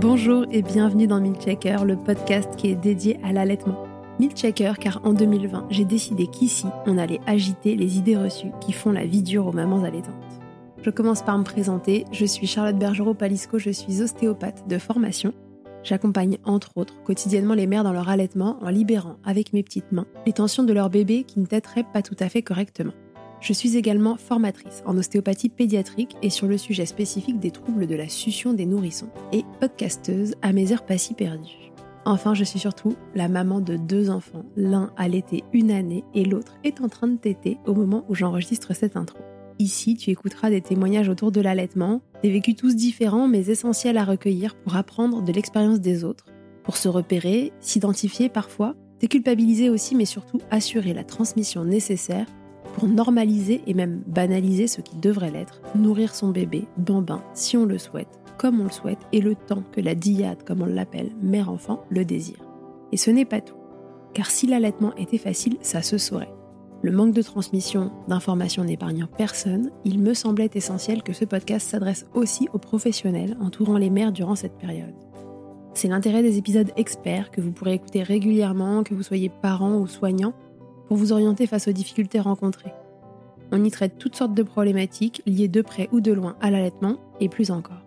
Bonjour et bienvenue dans Milchecker, le podcast qui est dédié à l'allaitement. Milchecker car en 2020, j'ai décidé qu'ici, on allait agiter les idées reçues qui font la vie dure aux mamans allaitantes. Je commence par me présenter, je suis Charlotte Bergerot-Palisco, je suis ostéopathe de formation. J'accompagne entre autres quotidiennement les mères dans leur allaitement en libérant avec mes petites mains les tensions de leur bébé qui ne têteraient pas tout à fait correctement. Je suis également formatrice en ostéopathie pédiatrique et sur le sujet spécifique des troubles de la succion des nourrissons et podcasteuse à mes heures pas si perdues. Enfin, je suis surtout la maman de deux enfants, l'un a l'été une année et l'autre est en train de téter au moment où j'enregistre cette intro. Ici, tu écouteras des témoignages autour de l'allaitement, des vécus tous différents mais essentiels à recueillir pour apprendre de l'expérience des autres, pour se repérer, s'identifier parfois, déculpabiliser aussi mais surtout assurer la transmission nécessaire pour normaliser et même banaliser ce qui devrait l'être, nourrir son bébé, bambin, si on le souhaite, comme on le souhaite, et le temps que la diade, comme on l'appelle, mère-enfant, le désire. Et ce n'est pas tout. Car si l'allaitement était facile, ça se saurait. Le manque de transmission d'informations n'épargnant personne, il me semblait essentiel que ce podcast s'adresse aussi aux professionnels entourant les mères durant cette période. C'est l'intérêt des épisodes experts que vous pourrez écouter régulièrement, que vous soyez parent ou soignant, pour vous orienter face aux difficultés rencontrées. On y traite toutes sortes de problématiques liées de près ou de loin à l'allaitement et plus encore.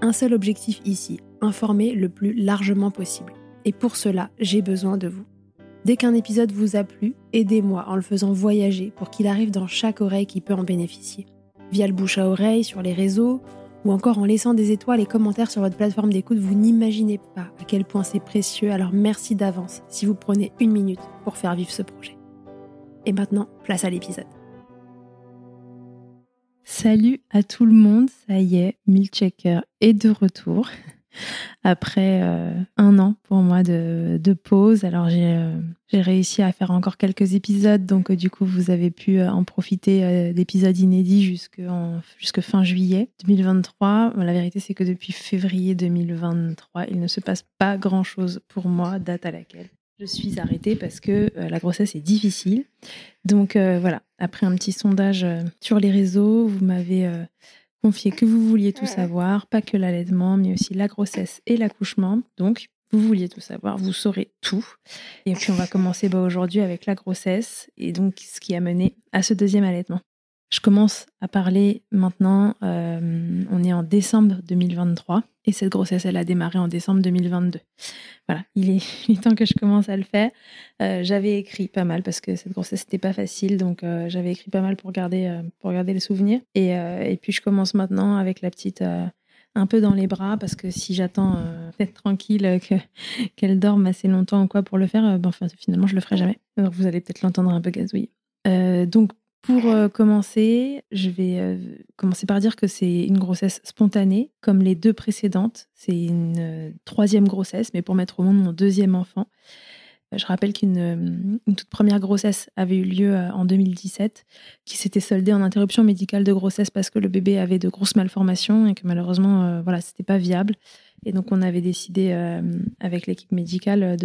Un seul objectif ici, informer le plus largement possible. Et pour cela, j'ai besoin de vous. Dès qu'un épisode vous a plu, aidez-moi en le faisant voyager pour qu'il arrive dans chaque oreille qui peut en bénéficier. Via le bouche à oreille, sur les réseaux, ou encore en laissant des étoiles et commentaires sur votre plateforme d'écoute, vous n'imaginez pas à quel point c'est précieux, alors merci d'avance si vous prenez une minute pour faire vivre ce projet. Et maintenant, place à l'épisode. Salut à tout le monde, ça y est, Milchecker est de retour après euh, un an pour moi de, pause. Alors euh, j'ai réussi à faire encore quelques épisodes, donc euh, du coup vous avez pu en profiter d'épisodes inédits jusque, jusque fin juillet 2023. La vérité c'est que depuis février 2023, il ne se passe pas grand-chose pour moi, date à laquelle je suis arrêtée parce que la grossesse est difficile. Donc voilà, après un petit sondage sur les réseaux, vous m'avez Confiez que vous vouliez tout savoir, pas que l'allaitement, mais aussi la grossesse et l'accouchement. Donc, vous vouliez tout savoir, vous saurez tout. Et puis, on va commencer bah, aujourd'hui avec la grossesse et donc ce qui a mené à ce deuxième allaitement. Je commence à parler maintenant, euh, on est en décembre 2023 et cette grossesse, elle a démarré en décembre 2022. Voilà, il est, temps que je commence à le faire. Euh, j'avais écrit pas mal parce que cette grossesse, n'était pas facile, donc euh, j'avais écrit pas mal pour garder, pour garder les souvenirs. Et, puis je commence maintenant avec la petite un peu dans les bras parce que si j'attends d'être tranquille qu'elle dorme assez longtemps ou quoi pour le faire, ben, finalement je le ferai jamais. Alors vous allez peut-être l'entendre un peu gazouiller. donc Pour euh, commencer, je vais euh, commencer par dire que c'est une grossesse spontanée, comme les deux précédentes. C'est une euh, troisième grossesse, mais pour mettre au monde mon deuxième enfant. Je rappelle qu'une toute première grossesse avait eu lieu en 2017, qui s'était soldée en interruption médicale de grossesse parce que le bébé avait de grosses malformations et que malheureusement, voilà, c'était pas viable. Et donc, on avait décidé avec l'équipe médicale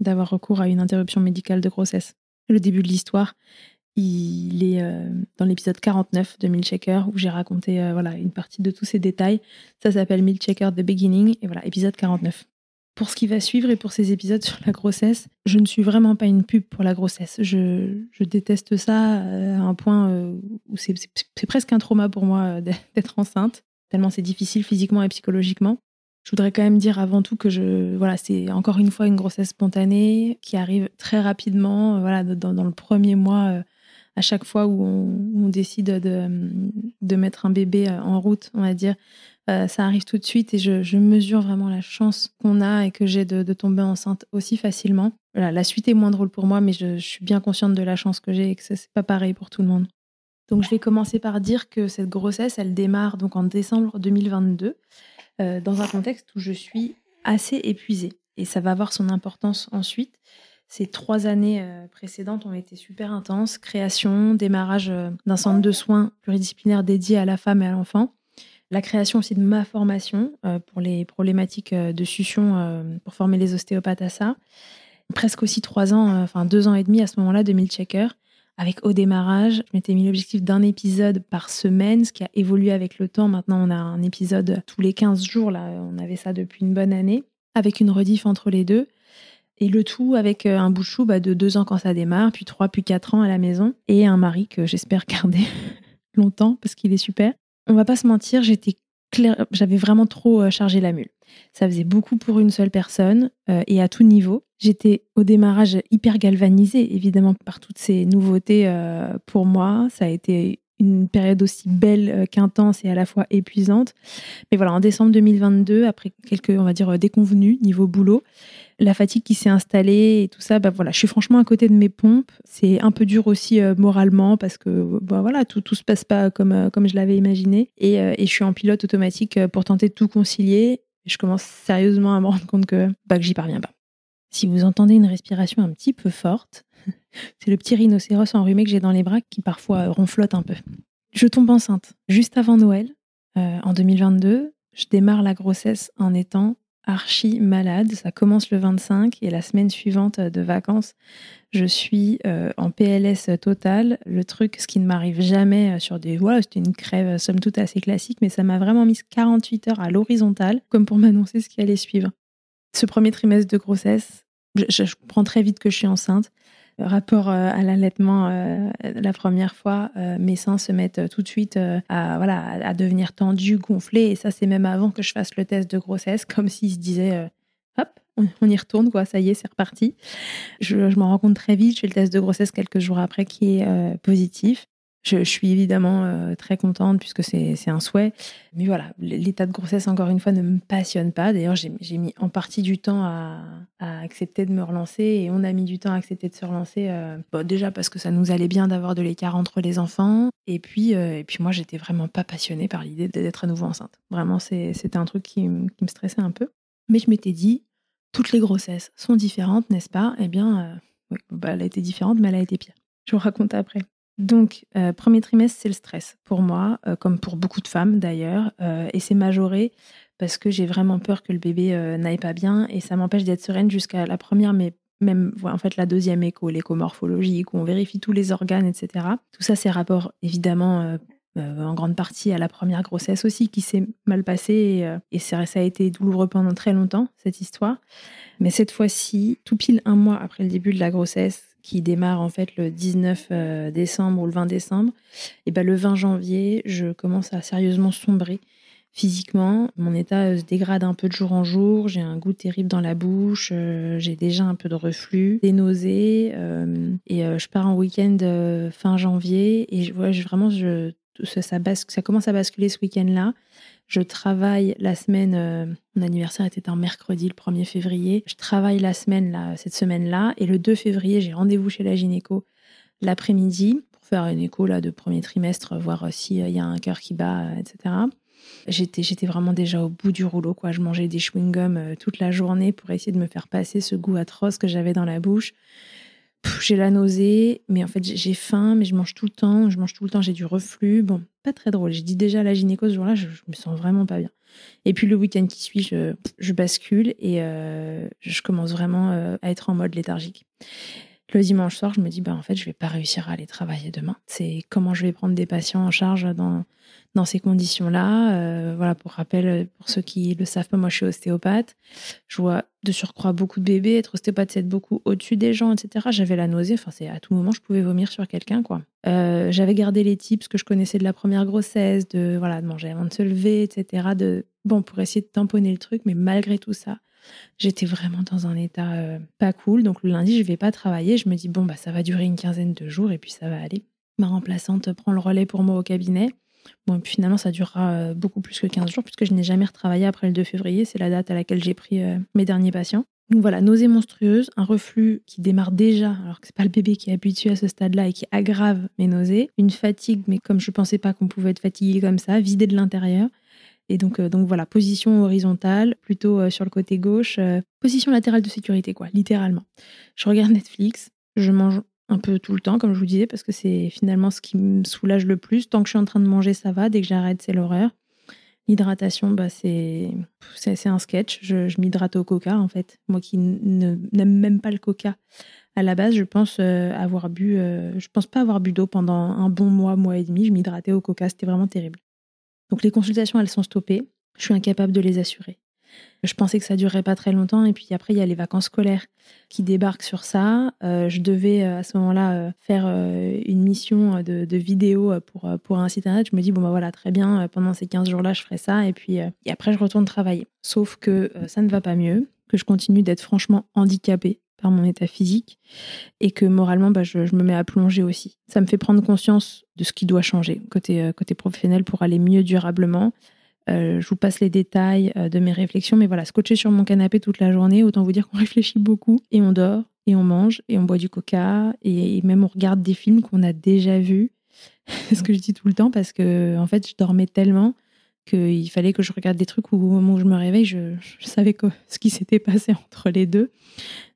d'avoir recours à une interruption médicale de grossesse. Le début de l'histoire, il est euh, dans l'épisode 49 de Milkshaker où j'ai raconté euh, voilà, une partie de tous ces détails. Ça s'appelle Milkshaker The Beginning et voilà, épisode 49. Pour ce qui va suivre et pour ces épisodes sur la grossesse, je ne suis vraiment pas une pub pour la grossesse. Je, je déteste ça euh, à un point où c'est presque un trauma pour moi d'être enceinte, tellement c'est difficile physiquement et psychologiquement. Je voudrais quand même dire avant tout que je, voilà, c'est encore une fois une grossesse spontanée qui arrive très rapidement. Voilà, dans, dans le premier mois, à chaque fois où on, décide de, mettre un bébé euh, en route, on va dire, euh, ça arrive tout de suite et je, mesure vraiment la chance qu'on a et que j'ai de, tomber enceinte aussi facilement. Voilà, la suite est moins drôle pour moi, mais je, suis bien consciente de la chance que j'ai et que ce n'est pas pareil pour tout le monde. Donc je vais commencer par dire que cette grossesse, elle démarre donc en décembre 2022, euh, dans un contexte où je suis assez épuisée. Et ça va avoir son importance ensuite, ces trois années euh, précédentes ont été super intenses. Création, démarrage euh, d'un centre de soins pluridisciplinaire dédié à la femme et à l'enfant. La création aussi de ma formation euh, pour les problématiques de succion pour former les ostéopathes à ça. Presque aussi trois ans, enfin deux ans et demi à ce moment-là de Checker. Avec au démarrage, je m'étais mis l'objectif d'un épisode par semaine, ce qui a évolué avec le temps. Maintenant, on a un épisode tous les 15 jours. Là, on avait ça depuis une bonne année, avec une rediff entre les deux. Et le tout avec euh, un bout de bah, de deux ans quand ça démarre, puis trois, puis quatre ans à la maison, et un mari que j'espère garder longtemps parce qu'il est super. On va pas se mentir, j'étais j'avais vraiment trop euh, chargé la mule. Ça faisait beaucoup pour une seule personne euh, et à tout niveau. J'étais au démarrage hyper galvanisée, évidemment, par toutes ces nouveautés pour moi. Ça a été une période aussi belle qu'intense et à la fois épuisante. Mais voilà, en décembre 2022, après quelques, on va dire, déconvenus niveau boulot, la fatigue qui s'est installée et tout ça, bah voilà, je suis franchement à côté de mes pompes. C'est un peu dur aussi euh, moralement parce que bah voilà, tout tout se passe pas comme euh, comme je l'avais imaginé et, euh, et, je suis en pilote automatique pour tenter de tout concilier. Je commence sérieusement à me rendre compte que bah, que j'y parviens pas. Si vous entendez une respiration un petit peu forte, c'est le petit rhinocéros enrhumé que j'ai dans les bras qui parfois ronflote un peu. Je tombe enceinte juste avant Noël en 2022. Je démarre la grossesse en étant archi malade. Ça commence le 25 et la semaine suivante de vacances, je suis euh, en PLS total. Le truc, ce qui ne m'arrive jamais euh, sur des. Voilà, c'était une crève euh, somme toute assez classique, mais ça m'a vraiment mis 48 heures à l'horizontale, comme pour m'annoncer ce qui allait suivre. Ce premier trimestre de grossesse, je, je, comprends très vite que je suis enceinte rapport euh, à l'allaitement euh, la première fois, euh, mes seins se mettent tout de suite à, voilà, à devenir tendus, gonflés. Et ça, c'est même avant que je fasse le test de grossesse, comme s'ils se disaient hop, on y retourne, quoi, ça y est, c'est reparti. Je, je m'en rends compte très vite. Je fais le test de grossesse quelques jours après qui est positif. Je, suis évidemment euh, très contente puisque c'est un souhait. Mais voilà, l'état de grossesse, encore une fois, ne me passionne pas. D'ailleurs, j'ai mis en partie du temps à, accepter de me relancer et on a mis du temps à accepter de se relancer. Euh, déjà parce que ça nous allait bien d'avoir de l'écart entre les enfants. Et puis, euh, et puis moi, j'étais vraiment pas passionnée par l'idée d'être à nouveau enceinte. Vraiment, c'était un truc qui, me stressait un peu. Mais je m'étais dit, toutes les grossesses sont différentes, n'est-ce pas? Eh bien, bah, elle a été différente, mais elle a été pire. Je vous raconte après. Donc, euh, premier trimestre, c'est le stress pour moi, euh, comme pour beaucoup de femmes d'ailleurs, euh, et c'est majoré parce que j'ai vraiment peur que le bébé n'aille pas bien et ça m'empêche d'être sereine jusqu'à la première, mais même en fait la deuxième écho, l'écho où on vérifie tous les organes, etc. Tout ça, c'est rapport évidemment en grande partie à la première grossesse aussi qui s'est mal passée et, ça a été douloureux pendant très longtemps cette histoire. Mais cette fois-ci, tout pile un mois après le début de la grossesse, qui démarre en fait le 19 euh, décembre ou le 20 décembre, et ben le 20 janvier, je commence à sérieusement sombrer physiquement. Mon état euh, se dégrade un peu de jour en jour. J'ai un goût terrible dans la bouche. Euh, j'ai déjà un peu de reflux, des nausées. et je pars en week-end fin janvier. Et je, vraiment, ça commence à basculer ce week-end-là. Je travaille la semaine, euh, mon anniversaire était un mercredi, le 1er février. Je travaille la semaine, là, cette semaine-là. Et le 2 février, j'ai rendez-vous chez la gynéco l'après-midi pour faire une écho là, de premier trimestre, voir s'il y a un cœur qui bat, etc. J'étais, j'étais vraiment déjà au bout du rouleau. Quoi. Je mangeais des chewing-gums toute la journée pour essayer de me faire passer ce goût atroce que j'avais dans la bouche j'ai la nausée, mais en fait j'ai faim, mais je mange tout le temps, je mange tout le temps, j'ai du reflux. Bon, pas très drôle. Je dis déjà la gynéco ce jour-là, je, me sens vraiment pas bien. Et puis le week-end qui suit, je, je bascule et euh, je commence vraiment euh, à être en mode léthargique. Le dimanche soir, je me dis, bah, en fait, je vais pas réussir à aller travailler demain. C'est comment je vais prendre des patients en charge dans, dans ces conditions-là. Euh, voilà, pour rappel, pour ceux qui le savent pas, moi, je suis ostéopathe. Je vois de surcroît beaucoup de bébés. Être ostéopathe, c'est être beaucoup au-dessus des gens, etc. J'avais la nausée. Enfin, c'est à tout moment, je pouvais vomir sur quelqu'un, quoi. Euh, j'avais gardé les tips que je connaissais de la première grossesse, de, voilà, de manger avant de se lever, etc. De, bon, pour essayer de tamponner le truc, mais malgré tout ça, J'étais vraiment dans un état euh, pas cool. Donc le lundi, je vais pas travailler. Je me dis, bon, bah, ça va durer une quinzaine de jours et puis ça va aller. Ma remplaçante prend le relais pour moi au cabinet. Bon, et puis finalement, ça durera euh, beaucoup plus que 15 jours puisque je n'ai jamais retravaillé après le 2 février. C'est la date à laquelle j'ai pris euh, mes derniers patients. Donc voilà, nausée monstrueuse, un reflux qui démarre déjà, alors que c'est pas le bébé qui est habitué à ce stade-là et qui aggrave mes nausées, une fatigue, mais comme je pensais pas qu'on pouvait être fatigué comme ça, vidé de l'intérieur, et donc, euh, donc voilà, position horizontale, plutôt euh, sur le côté gauche, euh, position latérale de sécurité, quoi, littéralement. Je regarde Netflix, je mange un peu tout le temps, comme je vous disais, parce que c'est finalement ce qui me soulage le plus. Tant que je suis en train de manger, ça va. Dès que j'arrête, c'est l'horreur. L'hydratation, bah, c'est, un sketch. Je, m'hydrate au coca, en fait. Moi qui n'aime même pas le coca à la base, je pense avoir bu, je pense pas avoir bu d'eau pendant un bon mois, mois et demi. Je m'hydratais au coca, c'était vraiment terrible. Donc les consultations, elles sont stoppées. Je suis incapable de les assurer. Je pensais que ça durerait pas très longtemps et puis après il y a les vacances scolaires qui débarquent sur ça. Euh, je devais euh, à ce moment-là euh, faire une mission de, vidéo pour, pour un site internet. Je me dis bon bah voilà très bien pendant ces 15 jours-là je ferai ça et puis après je retourne travailler. Sauf que ça ne va pas mieux, que je continue d'être franchement handicapée par mon état physique et que moralement, bah, je, me mets à plonger aussi. Ça me fait prendre conscience de ce qui doit changer côté, euh, côté professionnel pour aller mieux durablement. Euh, je vous passe les détails euh, de mes réflexions, mais voilà, scotcher sur mon canapé toute la journée, autant vous dire qu'on réfléchit beaucoup et on dort et on mange et on boit du coca et, même on regarde des films qu'on a déjà vus. ce que je dis tout le temps parce que en fait, je dormais tellement qu'il fallait que je regarde des trucs où au moment où je me réveille, je, savais ce qui s'était passé entre les deux.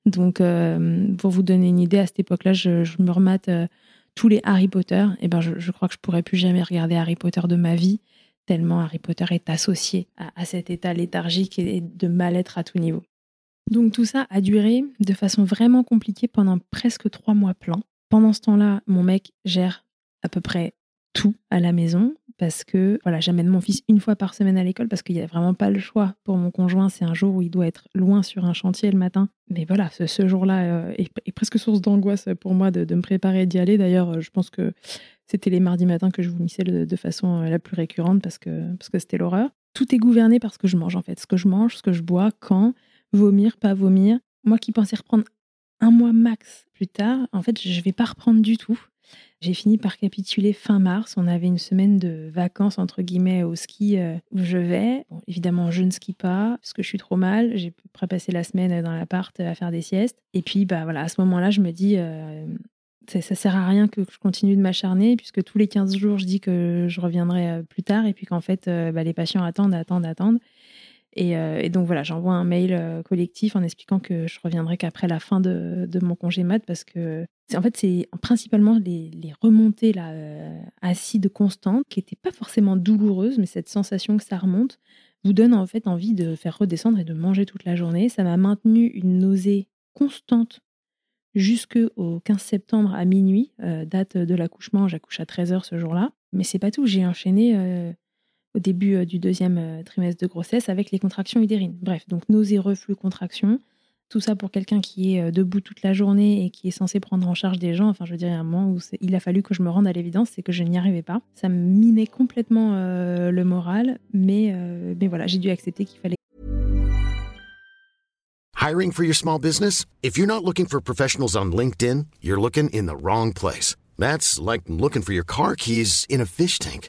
Donc, euh, pour vous donner une idée, à cette époque-là, je, me remate euh, tous les Harry Potter. Et ben, je, crois que je pourrais plus jamais regarder Harry Potter de ma vie, tellement Harry Potter est associé à, cet état léthargique et de mal-être à tout niveau. Donc tout ça a duré de façon vraiment compliquée pendant presque trois mois pleins. Pendant ce temps-là, mon mec gère à peu près tout à la maison parce que voilà, j'amène mon fils une fois par semaine à l'école parce qu'il n'y a vraiment pas le choix pour mon conjoint. C'est un jour où il doit être loin sur un chantier le matin. Mais voilà, ce, jour-là euh, est, presque source d'angoisse pour moi de, me préparer d'y aller. D'ailleurs, euh, je pense que c'était les mardis matins que je vomissais de, de façon euh, la plus récurrente parce que parce que c'était l'horreur. Tout est gouverné par ce que je mange en fait, ce que je mange, ce que je bois, quand, vomir, pas vomir. Moi qui pensais reprendre un mois max plus tard, en fait, je vais pas reprendre du tout. J'ai fini par capituler fin mars. On avait une semaine de vacances, entre guillemets, au ski euh, où je vais. évidemment, je ne skie pas parce que je suis trop mal. J'ai passé la semaine dans l'appart à faire des siestes. Et puis, bah, voilà, à ce moment-là, je me dis, euh, ça, ça sert à rien que je continue de m'acharner puisque tous les 15 jours, je dis que je reviendrai euh, plus tard et puis qu'en fait, bah, les patients attendent, attendent, attendent. Euh, et, donc voilà, j'envoie un mail euh, collectif en expliquant que je reviendrai qu'après la fin de, mon congé mat parce que en fait c'est principalement les, remontées là, euh, acides constantes qui n'étaient pas forcément douloureuses, mais cette sensation que ça remonte vous donne en fait envie de faire redescendre et de manger toute la journée. Ça m'a maintenu une nausée constante jusqu'au 15 septembre à minuit, date de l'accouchement. J'accouche à 13h ce jour-là. Mais c'est pas tout, j'ai enchaîné au début euh, du deuxième euh, trimestre de grossesse avec les contractions utérines. Bref, donc nausées, reflux, contractions. Tout ça pour quelqu'un qui est euh, debout toute la journée et qui est censé prendre en charge des gens. Enfin, je a un moment où il a fallu que je me rende à l'évidence, c'est que je n'y arrivais pas. Ça me minait complètement le moral, mais, mais voilà, j'ai dû accepter qu'il fallait. Hiring for your small business? If you're not looking for professionals on LinkedIn, you're looking in the wrong place. That's like looking for your car keys in a fish tank.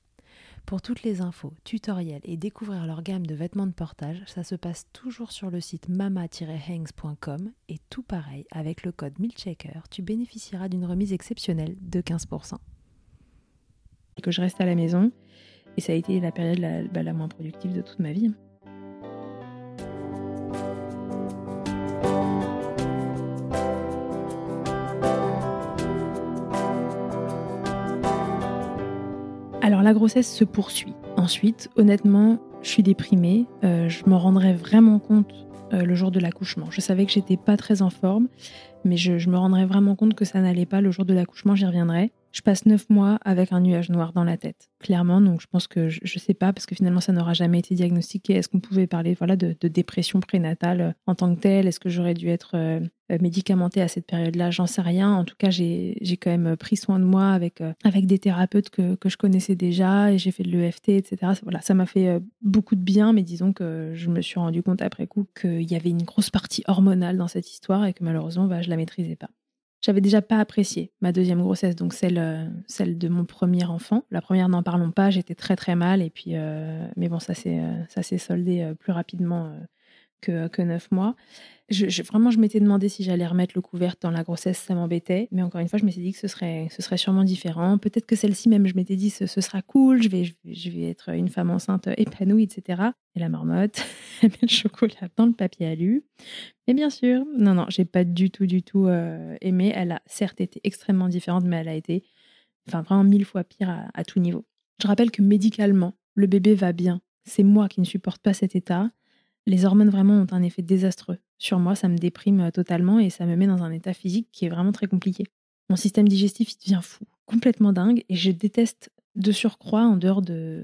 Pour toutes les infos, tutoriels et découvrir leur gamme de vêtements de portage, ça se passe toujours sur le site mama-hangs.com et tout pareil, avec le code MILCHECKER, tu bénéficieras d'une remise exceptionnelle de 15%. Que je reste à la maison et ça a été la période la, bah, la moins productive de toute ma vie. La grossesse se poursuit. Ensuite, honnêtement, je suis déprimée. Euh, je me rendrai vraiment compte euh, le jour de l'accouchement. Je savais que j'étais pas très en forme, mais je, je me rendrai vraiment compte que ça n'allait pas le jour de l'accouchement. J'y reviendrai. Je passe neuf mois avec un nuage noir dans la tête, clairement. Donc je pense que je, ne sais pas parce que finalement ça n'aura jamais été diagnostiqué. Est-ce qu'on pouvait parler voilà de, dépression prénatale euh, en tant que telle? Est-ce que j'aurais dû être euh, euh, médicamentée à cette période-là? J'en sais rien. En tout cas, j'ai quand même pris soin de moi avec des thérapeutes que, je connaissais déjà et j'ai fait de l'EFT, etc. Ça m'a fait beaucoup de bien, mais disons que je me suis rendu compte après coup qu'il y avait une grosse partie hormonale dans cette histoire et que malheureusement, bah, je la maîtrisais pas. J'avais déjà pas apprécié ma deuxième grossesse, donc celle, euh, celle de mon premier enfant. La première, n'en parlons pas, j'étais très très mal. Et puis, euh, mais bon, ça s'est euh, ça s'est soldé plus rapidement que, que neuf mois je, vraiment, je m'étais demandé si j'allais remettre le couvert dans la grossesse, ça m'embêtait. Mais encore une fois, je m'étais dit que ce serait, sûrement différent. Peut-être que celle-ci même, je m'étais dit, ce, ce, sera cool, je vais, je, vais être une femme enceinte épanouie, etc. Et la marmotte, elle met le chocolat dans le papier alu. Mais bien sûr, non, non, j'ai pas du tout, du tout euh, aimé. Elle a certes été extrêmement différente, mais elle a été enfin, vraiment mille fois pire à, à tout niveau. Je rappelle que médicalement, le bébé va bien. C'est moi qui ne supporte pas cet état. Les hormones vraiment ont un effet désastreux sur moi, ça me déprime euh, totalement et ça me met dans un état physique qui est vraiment très compliqué. Mon système digestif, il devient fou, complètement dingue, et je déteste de surcroît, en dehors de,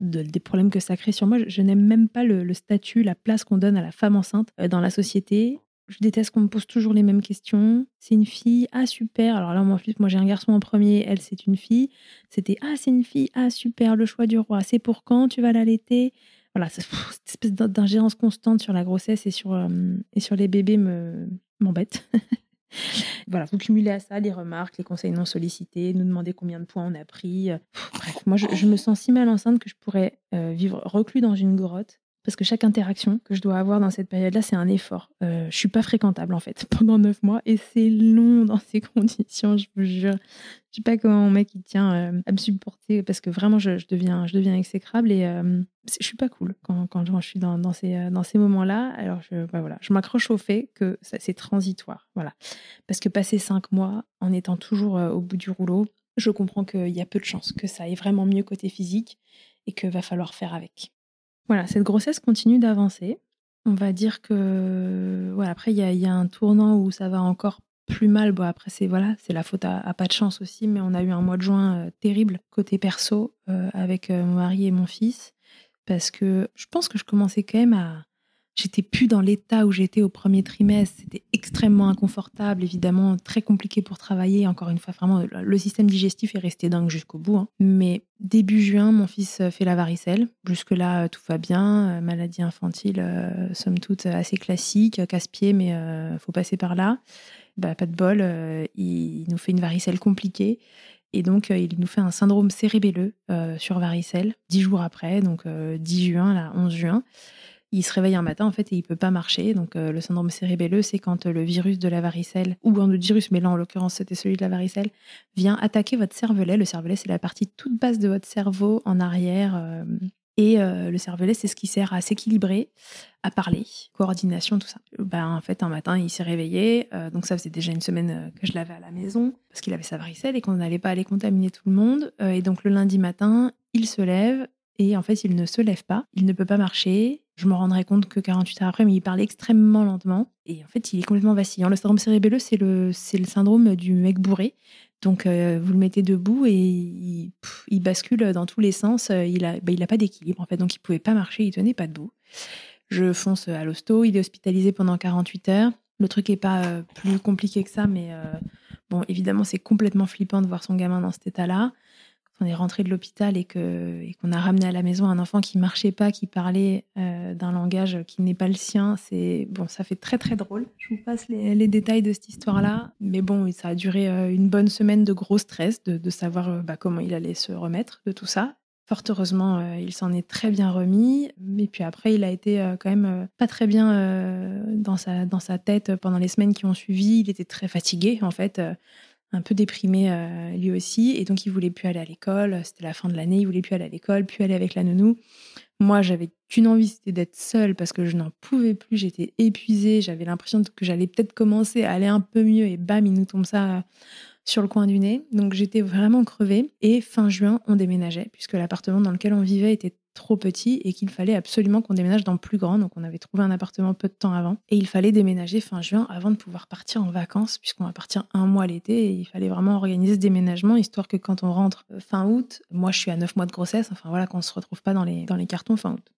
des problèmes que ça crée sur moi, je, n'aime même pas le, statut, la place qu'on donne à la femme enceinte euh, dans la société. Je déteste qu'on me pose toujours les mêmes questions. C'est une fille, ah super. Alors là, en plus, moi j'ai un garçon en premier, elle c'est une fille. C'était ah c'est une fille, ah super, le choix du roi. C'est pour quand tu vas l'allaiter? Voilà, cette espèce d'ingérence constante sur la grossesse et sur, euh, et sur les bébés me, m'embête. voilà, vous cumulez à ça les remarques, les conseils non sollicités, nous demander combien de points on a pris. Bref, moi, je, me sens si mal enceinte que je pourrais euh, vivre reclus dans une grotte parce que chaque interaction que je dois avoir dans cette période-là, c'est un effort. Euh, je suis pas fréquentable en fait pendant neuf mois et c'est long dans ces conditions, je vous jure. Je sais pas comment mon mec il tient euh, à me supporter parce que vraiment je, deviens, je deviens exécrable et euh, je suis pas cool quand, je suis dans, dans ces, euh, dans ces moments-là. Alors je, bah voilà, je m'accroche au fait que c'est transitoire, voilà. Parce que passer cinq mois en étant toujours au bout du rouleau, je comprends qu'il y a peu de chances que ça aille vraiment mieux côté physique et que va falloir faire avec. Voilà, cette grossesse continue d'avancer. On va dire que voilà, après il y, a un tournant où ça va encore plus mal. Bon après c'est voilà, c'est la faute à, pas de chance aussi, mais on a eu un mois de juin euh, terrible côté perso euh, avec euh, mon mari et mon fils parce que je pense que je commençais quand même à J'étais plus dans l'état où j'étais au premier trimestre. C'était extrêmement inconfortable, évidemment, très compliqué pour travailler. Encore une fois, vraiment, le système digestif est resté dingue jusqu'au bout. Hein. Mais début juin, mon fils fait la varicelle. Jusque-là, tout va bien. Euh, maladie infantile, euh, somme toute assez classique, casse-pied, mais euh, faut passer par là. Bah, pas de bol, euh, il nous fait une varicelle compliquée. Et donc, euh, il nous fait un syndrome cérébelleux euh, sur varicelle, dix jours après, donc 10 juin, là, 11 juin. Il se réveille un matin, en fait, et il peut pas marcher. Donc, le syndrome cérébelleux, c'est quand le virus de la varicelle, ou un autre virus, mais là, en l'occurrence, c'était celui de la varicelle, vient attaquer votre cervelet. Le cervelet, c'est la partie toute basse de votre cerveau en arrière. et le cervelet, c'est ce qui sert à s'équilibrer, à parler, coordination, tout ça. Ben, en fait, un matin, il s'est réveillé. Euh, donc, ça faisait déjà une semaine euh, que je l'avais à la maison parce qu'il avait sa varicelle et qu'on n'allait pas aller contaminer tout le monde. Euh, et donc, le lundi matin, il se lève et en fait, il ne se lève pas. Il ne peut pas marcher. Je me rendrai compte que 48 heures après, mais il parlait extrêmement lentement. Et en fait, il est complètement vacillant. Le syndrome cérébelleux, c'est le, c'est le syndrome du mec bourré. Donc, vous le mettez debout et il, bascule dans tous les sens. Il n'a ben, a pas d'équilibre, en fait. Donc, il pouvait pas marcher, il tenait pas debout. Je fonce à l'hosto, il est hospitalisé pendant 48 heures. Le truc n'est pas euh, plus compliqué que ça, mais euh, bon, évidemment, c'est complètement flippant de voir son gamin dans cet état-là. On est rentré de l'hôpital et qu'on a ramené à la maison un enfant qui marchait pas, qui parlait euh, d'un langage qui n'est pas le sien, c'est bon, ça fait très très drôle. Je vous passe les, détails de cette histoire-là, mais bon, ça a duré une bonne semaine de gros stress, de, savoir bah, comment il allait se remettre de tout ça. Fort heureusement, euh, il s'en est très bien remis. Mais puis après, il a été euh, quand même euh, pas très bien dans, sa, dans sa tête pendant les semaines qui ont suivi. Il était très fatigué, en fait, un peu déprimé lui aussi. Et donc, il voulait plus aller à l'école. C'était la fin de l'année, il voulait plus aller à l'école, plus aller avec la nounou. Moi, j'avais qu'une envie, c'était d'être seule parce que je n'en pouvais plus. J'étais épuisée. J'avais l'impression que j'allais peut-être commencer à aller un peu mieux. Et bam, il nous tombe ça sur le coin du nez. Donc j'étais vraiment crevée. Et fin juin, on déménageait, puisque l'appartement dans lequel on vivait était trop petit et qu'il fallait absolument qu'on déménage dans plus grand. Donc on avait trouvé un appartement peu de temps avant. Et il fallait déménager fin juin avant de pouvoir partir en vacances, puisqu'on va partir un mois l'été. Et il fallait vraiment organiser ce déménagement, histoire que quand on rentre euh, fin août, moi je suis à 9 mois de grossesse, enfin voilà, qu'on se retrouve pas dans les cartons fin août.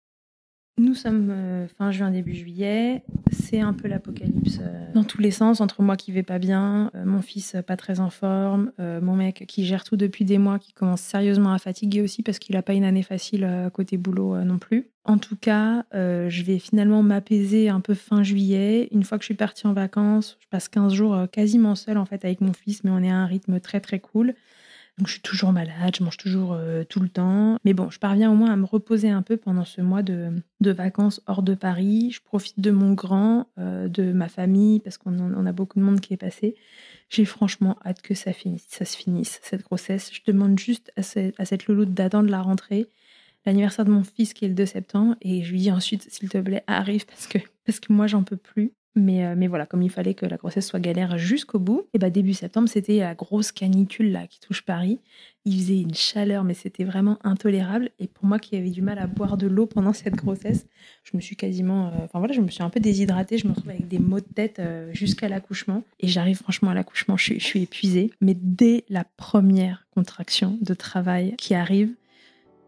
Nous sommes euh, fin juin, début juillet. C'est un peu l'apocalypse euh, dans tous les sens, entre moi qui vais pas bien, euh, mon fils pas très en forme, mon mec qui gère tout depuis des mois, qui commence sérieusement à fatiguer aussi parce qu'il n'a pas une année facile côté boulot non plus. En tout cas, je vais finalement m'apaiser un peu fin juillet. Une fois que je suis partie en vacances, je passe 15 jours quasiment seule en fait avec mon fils, mais on est à un rythme très très cool. Donc je suis toujours malade, je mange toujours euh, tout le temps. Mais bon, je parviens au moins à me reposer un peu pendant ce mois de, vacances hors de Paris. Je profite de mon grand, euh, de ma famille, parce qu'on a beaucoup de monde qui est passé. J'ai franchement hâte que ça, finisse, ça se finisse, cette grossesse. Je demande juste à, cette louloute d'attendre la rentrée, l'anniversaire de mon fils qui est le 2 septembre, et je lui dis ensuite, s'il te plaît, arrive, parce que, parce que moi, j'en peux plus. Mais, euh, mais voilà, comme il fallait que la grossesse soit galère jusqu'au bout, et bah début septembre, c'était la grosse canicule là qui touche Paris. Il faisait une chaleur, mais c'était vraiment intolérable. Et pour moi qui avais du mal à boire de l'eau pendant cette grossesse, je me suis quasiment. Euh, enfin voilà, je me suis un peu déshydratée. Je me retrouve avec des maux de tête euh, jusqu'à l'accouchement. Et j'arrive franchement à l'accouchement, je, je suis épuisée. Mais dès la première contraction de travail qui arrive,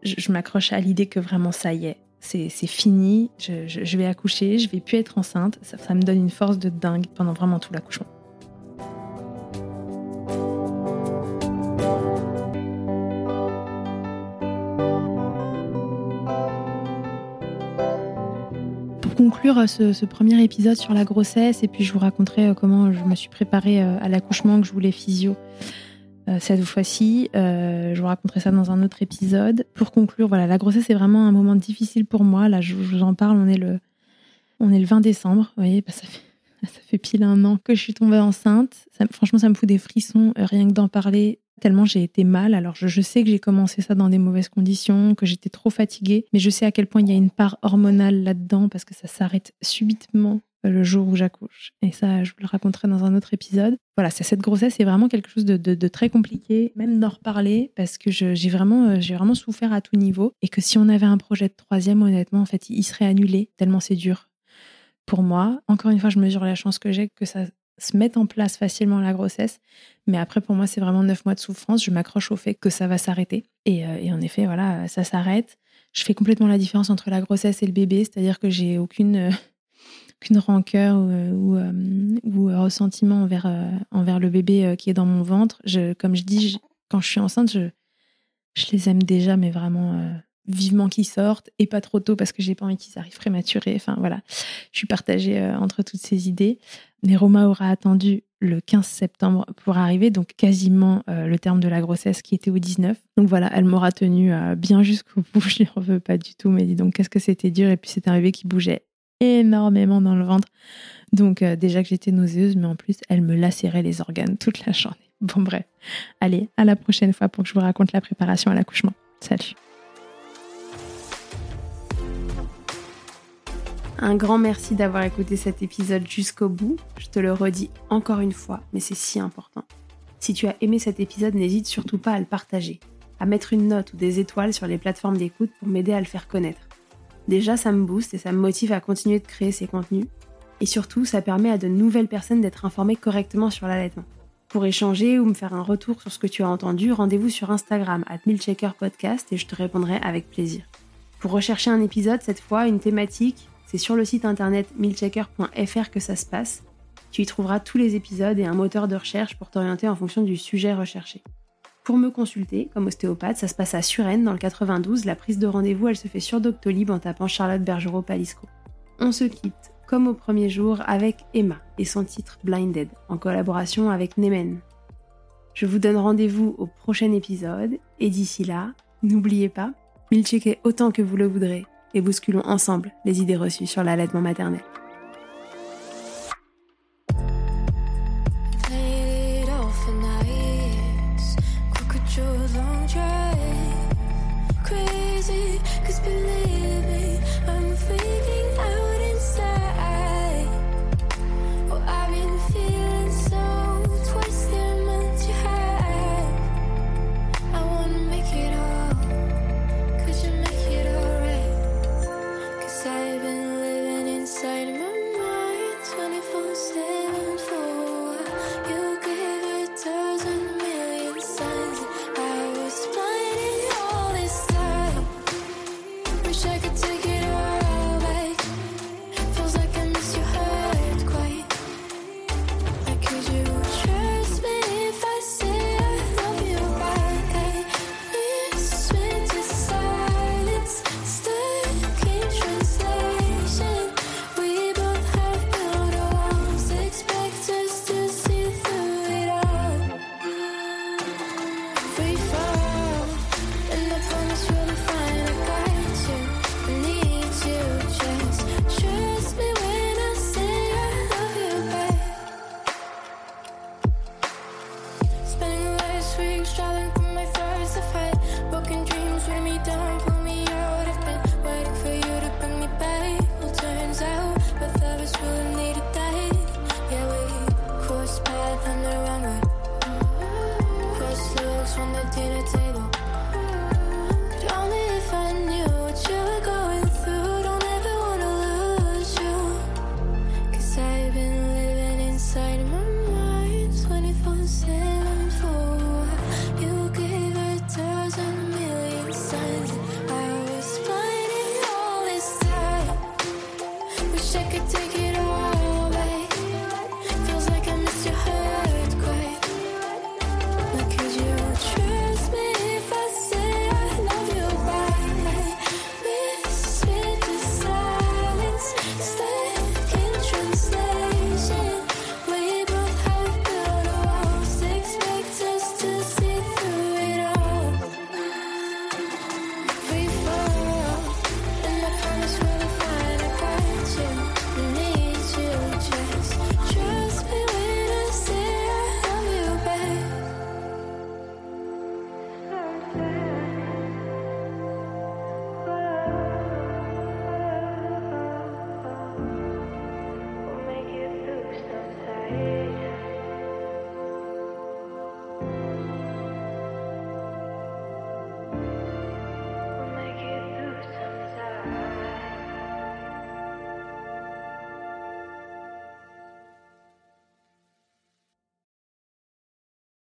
je, je m'accroche à l'idée que vraiment ça y est, c'est fini, je, vais accoucher, je vais plus être enceinte. Ça, me donne une force de dingue pendant vraiment tout l'accouchement. Pour conclure ce, premier épisode sur la grossesse, et puis je vous raconterai euh, comment je me suis préparée euh, à l'accouchement, que je voulais physio euh, cette fois-ci. Euh, je vous raconterai ça dans un autre épisode. Pour conclure, voilà, la grossesse est vraiment un moment difficile pour moi. Là, je, vous en parle, on est le, on est le 20 décembre. Vous voyez, bah, ça, fait, ça fait pile un an que je suis tombée enceinte. franchement, ça me fout des frissons, euh, rien que d'en parler tellement j'ai été mal. Alors je sais que j'ai commencé ça dans des mauvaises conditions, que j'étais trop fatiguée, mais je sais à quel point il y a une part hormonale là-dedans parce que ça s'arrête subitement le jour où j'accouche. Et ça, je vous le raconterai dans un autre épisode. Voilà, cette grossesse est vraiment quelque chose de, très compliqué, même d'en reparler, parce que j'ai vraiment, euh, vraiment souffert à tout niveau. Et que si on avait un projet de troisième, honnêtement, en fait, il serait annulé, tellement c'est dur pour moi. Encore une fois, je mesure la chance que j'ai que ça se mette en place facilement la grossesse. Mais après, pour moi, c'est vraiment neuf mois de souffrance. Je m'accroche au fait que ça va s'arrêter. Et, euh, et en effet, voilà, ça s'arrête. Je fais complètement la différence entre la grossesse et le bébé, c'est-à-dire que j'ai aucune euh, qu'une rancœur ou, euh, ou, euh, ressentiment envers, euh, envers le bébé qui est dans mon ventre. Je, comme je dis, quand je suis enceinte, je, je les aime déjà, mais vraiment vivement qu'ils sortent et pas trop tôt parce que j'ai pas envie qu'ils arrivent prématurés. Enfin voilà, je suis partagée euh, entre toutes ces idées. Mais Roma aura attendu le 15 septembre pour arriver, donc quasiment euh, le terme de la grossesse qui était au 19. Donc voilà, elle m'aura tenu euh, bien jusqu'au bout, je en veux pas du tout, mais dis donc qu'est-ce que c'était dur. Et puis c'est un bébé qui bougeait énormément dans le ventre. Donc déjà que j'étais nauséeuse, mais en plus elle me lacérait les organes toute la journée. Bon bref, allez, à la prochaine fois pour que je vous raconte la préparation à l'accouchement. Salut Un grand merci d'avoir écouté cet épisode jusqu'au bout. Je te le redis encore une fois, mais c'est si important. Si tu as aimé cet épisode, n'hésite surtout pas à le partager, à mettre une note ou des étoiles sur les plateformes d'écoute pour m'aider à le faire connaître. Déjà, ça me booste et ça me motive à continuer de créer ces contenus. Et surtout, ça permet à de nouvelles personnes d'être informées correctement sur l'allaitement. Pour échanger ou me faire un retour sur ce que tu as entendu, rendez-vous sur Instagram at Podcast et je te répondrai avec plaisir. Pour rechercher un épisode, cette fois, une thématique, c'est sur le site internet milchecker.fr que ça se passe. Tu y trouveras tous les épisodes et un moteur de recherche pour t'orienter en fonction du sujet recherché. Pour me consulter, comme ostéopathe, ça se passe à Suresnes dans le 92. La prise de rendez-vous, elle se fait sur Doctolib en tapant Charlotte Bergerot Palisco. On se quitte, comme au premier jour, avec Emma et son titre Blinded, en collaboration avec Nemen. Je vous donne rendez-vous au prochain épisode, et d'ici là, n'oubliez pas, milchecker autant que vous le voudrez et bousculons ensemble les idées reçues sur l'allaitement maternel.